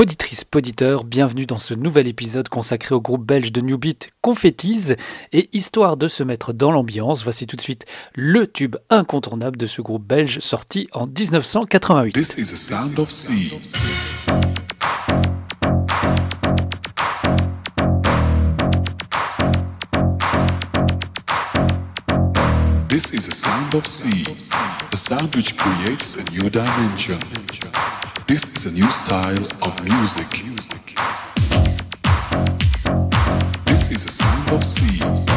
Poditrice, poditeur, bienvenue dans ce nouvel épisode consacré au groupe belge de New Beat Confettis. Et histoire de se mettre dans l'ambiance, voici tout de suite le tube incontournable de ce groupe belge sorti en 1988. This is a sound of sea. This is sound of sea, a sound which creates a new dimension. This is a new style of music. This is a sound of sea.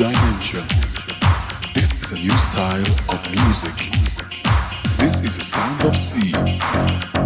dimension. This is a new style of music. This is a sound of sea.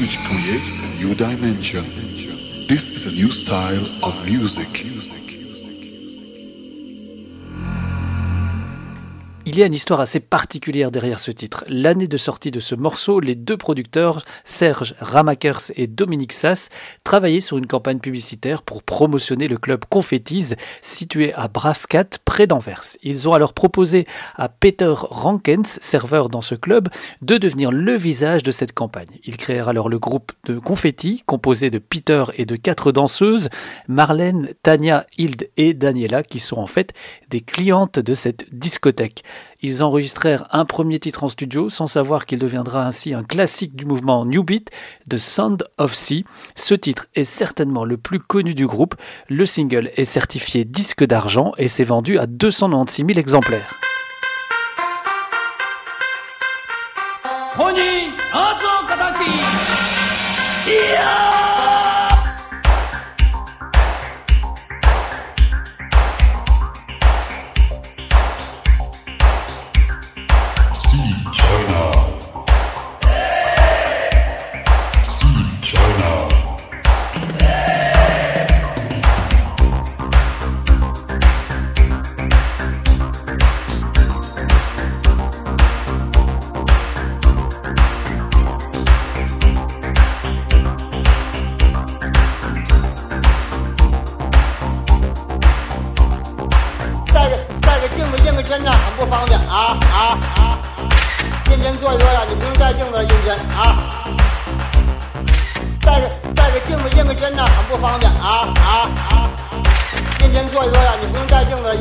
Which creates a new dimension. This is a new style of music. Il y a une histoire assez particulière derrière ce titre. L'année de sortie de ce morceau, les deux producteurs, Serge Ramakers et Dominique Sass, travaillaient sur une campagne publicitaire pour promotionner le club Confettis, situé à Brascat, près d'Anvers. Ils ont alors proposé à Peter Rankens, serveur dans ce club, de devenir le visage de cette campagne. Ils créèrent alors le groupe de Confetti, composé de Peter et de quatre danseuses, Marlène, Tania, Hilde et Daniela, qui sont en fait des clientes de cette discothèque. Ils enregistrèrent un premier titre en studio sans savoir qu'il deviendra ainsi un classique du mouvement New Beat, The Sound of Sea. Ce titre est certainement le plus connu du groupe. Le single est certifié disque d'argent et s'est vendu à 296 000 exemplaires. 坐一做呀，你不用带镜子上印针啊。带个带个镜子印个针呐，很不方便啊啊啊！认真坐一做呀，你不用带镜子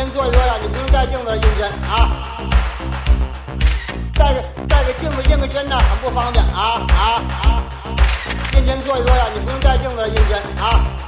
认真做一做呀，你不用带镜子印真啊，带个带个镜子印个针呐，很不方便啊啊啊！认真做一做呀，你不用带镜子印真啊。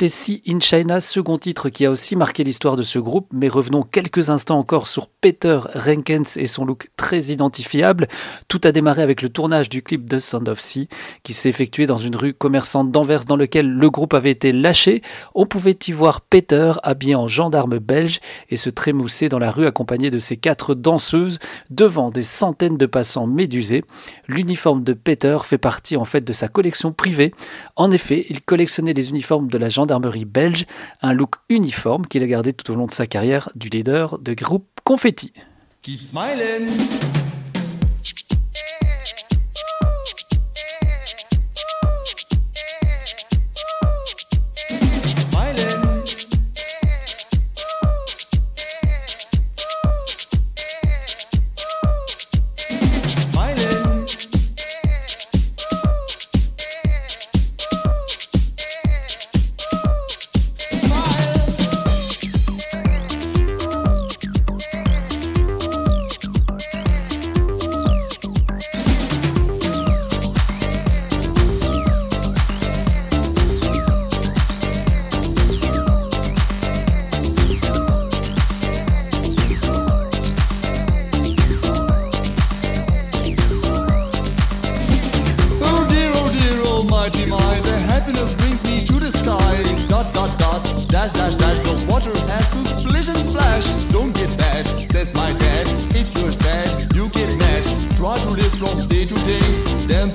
C'était Si in China, second titre qui a aussi marqué l'histoire de ce groupe, mais revenons quelques instants encore sur Peter Renkens et son look très identifiable. Tout a démarré avec le tournage du clip de Sound of Sea, qui s'est effectué dans une rue commerçante d'Anvers dans lequel le groupe avait été lâché. On pouvait y voir Peter habillé en gendarme belge et se trémousser dans la rue accompagné de ses quatre danseuses devant des centaines de passants médusés. L'uniforme de Peter fait partie en fait de sa collection privée. En effet, il collectionnait les uniformes de la gendarmerie belge, un look uniforme qu'il a gardé tout au long de sa carrière du leader de groupe Confetti.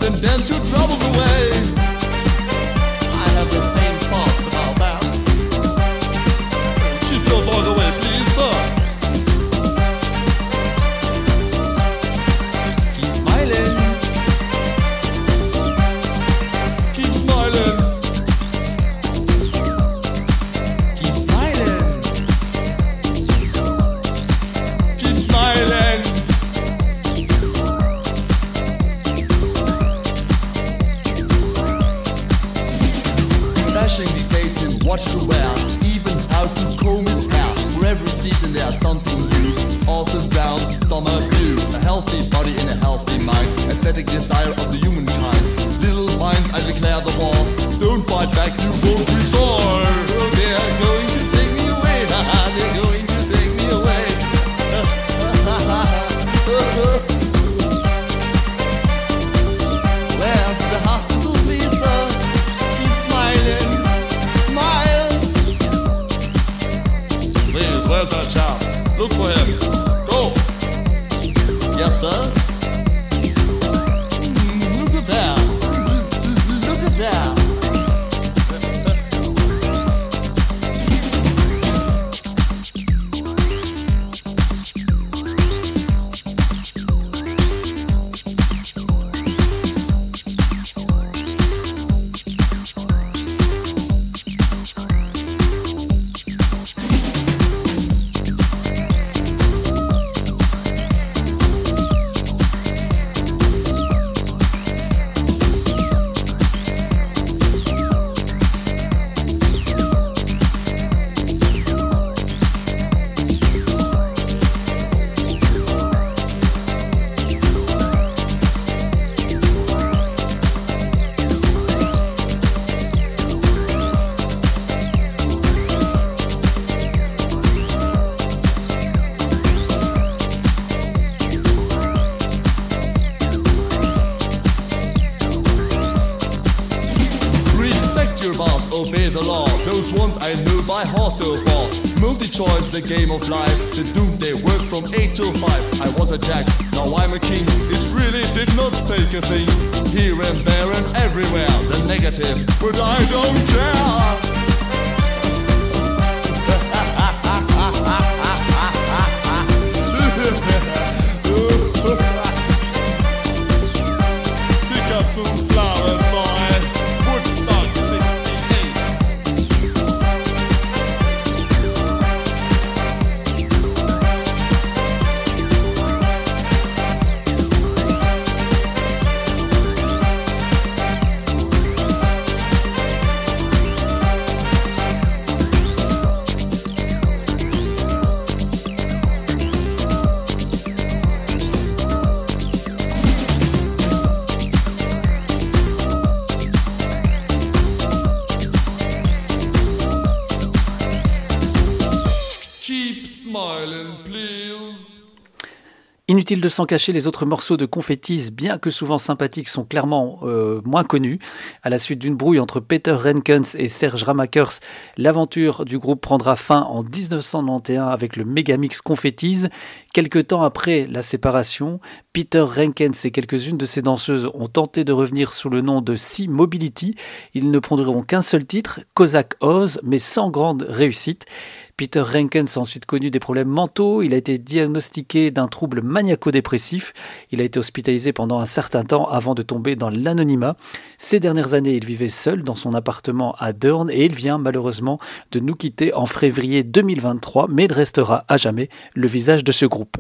And dance your troubles away. By heart so far. Multi-choice, the game of life. The doomsday work from 8 till 5. I was a jack, now I'm a king. It really did not take a thing. Here and there and everywhere. The negative, but I don't care. Inutile de s'en cacher, les autres morceaux de Confettis, bien que souvent sympathiques, sont clairement euh, moins connus. À la suite d'une brouille entre Peter Renkens et Serge Ramakers, l'aventure du groupe prendra fin en 1991 avec le Megamix Confettis. Quelque temps après la séparation, Peter Renkens et quelques-unes de ses danseuses ont tenté de revenir sous le nom de Sea Mobility. Ils ne prendront qu'un seul titre, Cossack Oz, mais sans grande réussite. Peter Renkens a ensuite connu des problèmes mentaux. Il a été diagnostiqué d'un trouble maniaco-dépressif. Il a été hospitalisé pendant un certain temps avant de tomber dans l'anonymat. Ces dernières années, il vivait seul dans son appartement à Deurne et il vient malheureusement de nous quitter en février 2023, mais il restera à jamais le visage de ce groupe.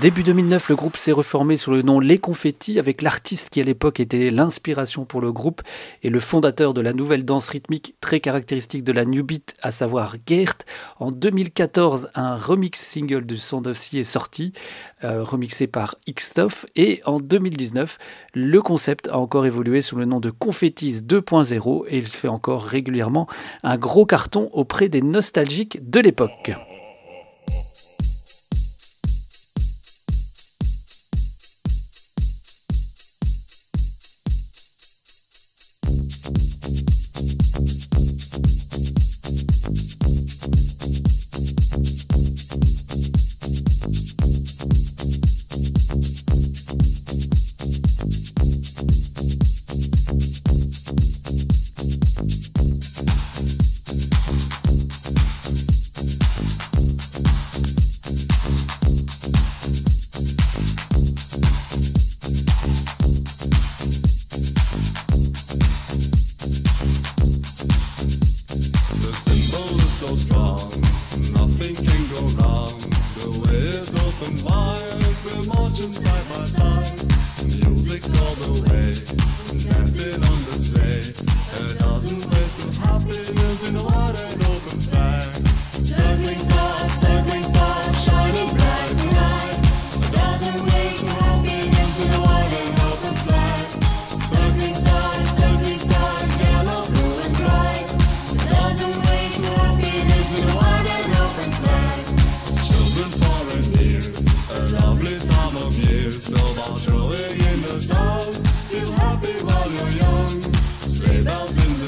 Début 2009, le groupe s'est reformé sous le nom Les Confettis avec l'artiste qui à l'époque était l'inspiration pour le groupe et le fondateur de la nouvelle danse rythmique très caractéristique de la New Beat, à savoir Gert. En 2014, un remix single de Sea est sorti, euh, remixé par Xtoff. Et en 2019, le concept a encore évolué sous le nom de Confettis 2.0 et il fait encore régulièrement un gros carton auprès des nostalgiques de l'époque.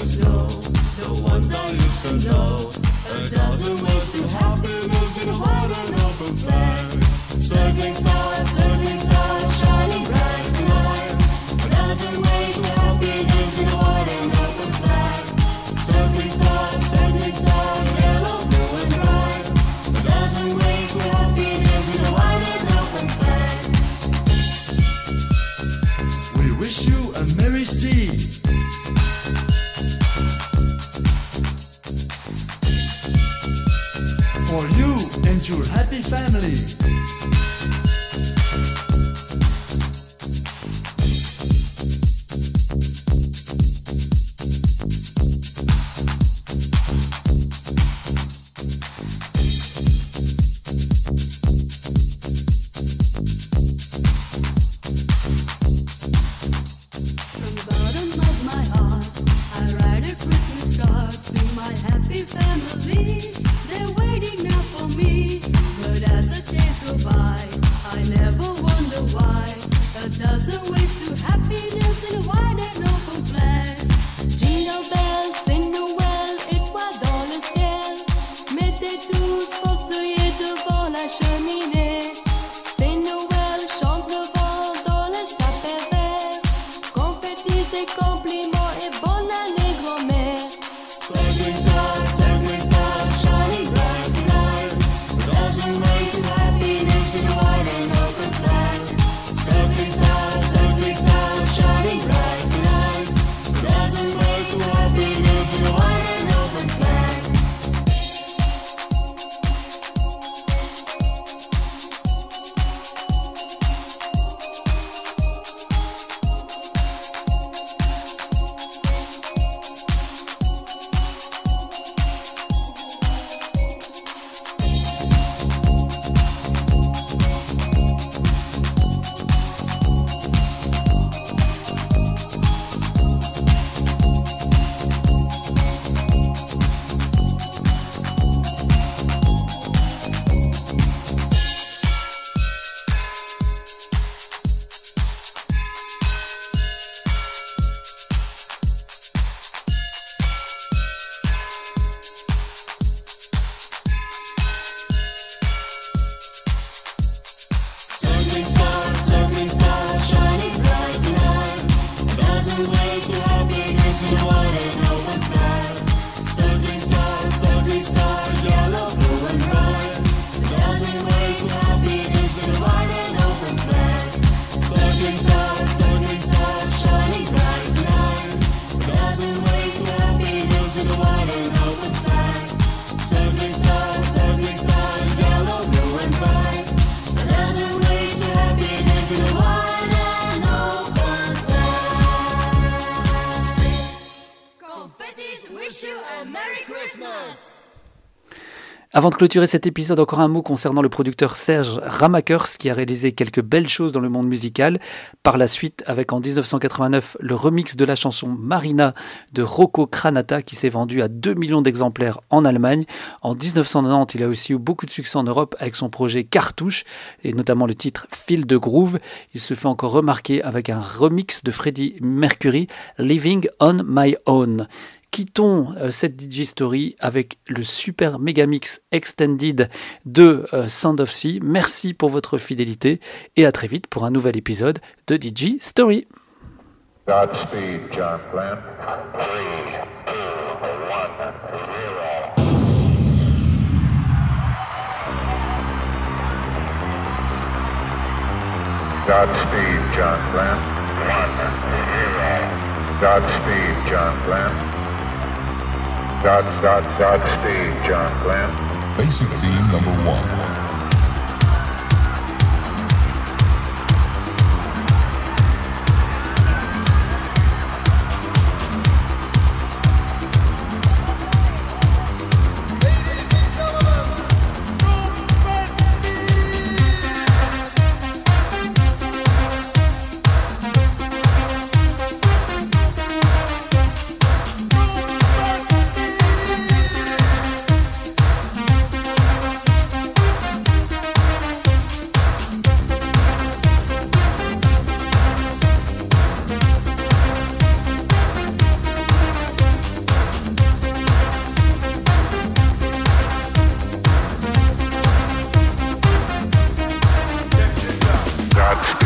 used ones know. A dozen ways to happiness in and open flag. Stars, stars, shining bright. A dozen ways to happiness in and open flag. Stars, stars, yellow, blue and bright. A dozen ways to happiness in and open flag. We wish you a merry sea. Your happy family. my happy family. They're waiting now for me. But as the days go by, I never wonder why. A dozen ways to happiness and why they're Avant de clôturer cet épisode, encore un mot concernant le producteur Serge Ramakers qui a réalisé quelques belles choses dans le monde musical. Par la suite, avec en 1989 le remix de la chanson Marina de Rocco Kranata qui s'est vendu à 2 millions d'exemplaires en Allemagne. En 1990, il a aussi eu beaucoup de succès en Europe avec son projet Cartouche et notamment le titre Fil de Groove. Il se fait encore remarquer avec un remix de Freddie Mercury, Living on My Own quittons euh, cette DJ Story avec le super Megamix Extended de euh, Sound of Sea. Merci pour votre fidélité et à très vite pour un nouvel épisode de DJ Story. Godspeed, John Glenn. Godspeed, John Glenn. Godspeed, John Glenn. God, God, Godspeed, John Glenn. Basic theme number one. back.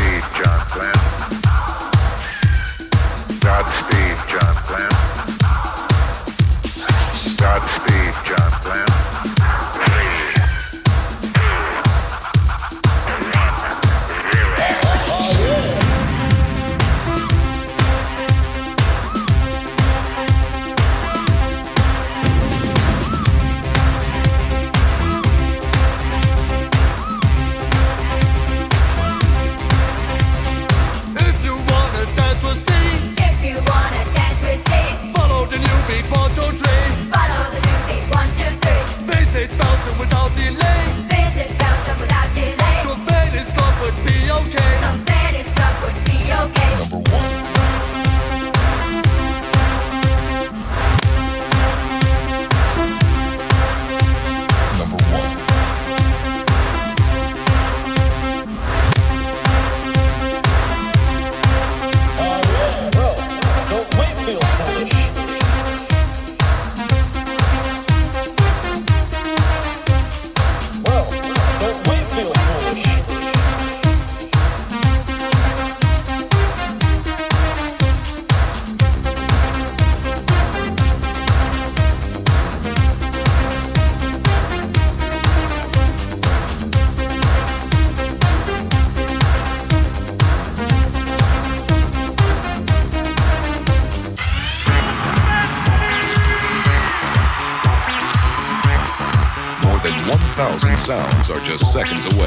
Just seconds away.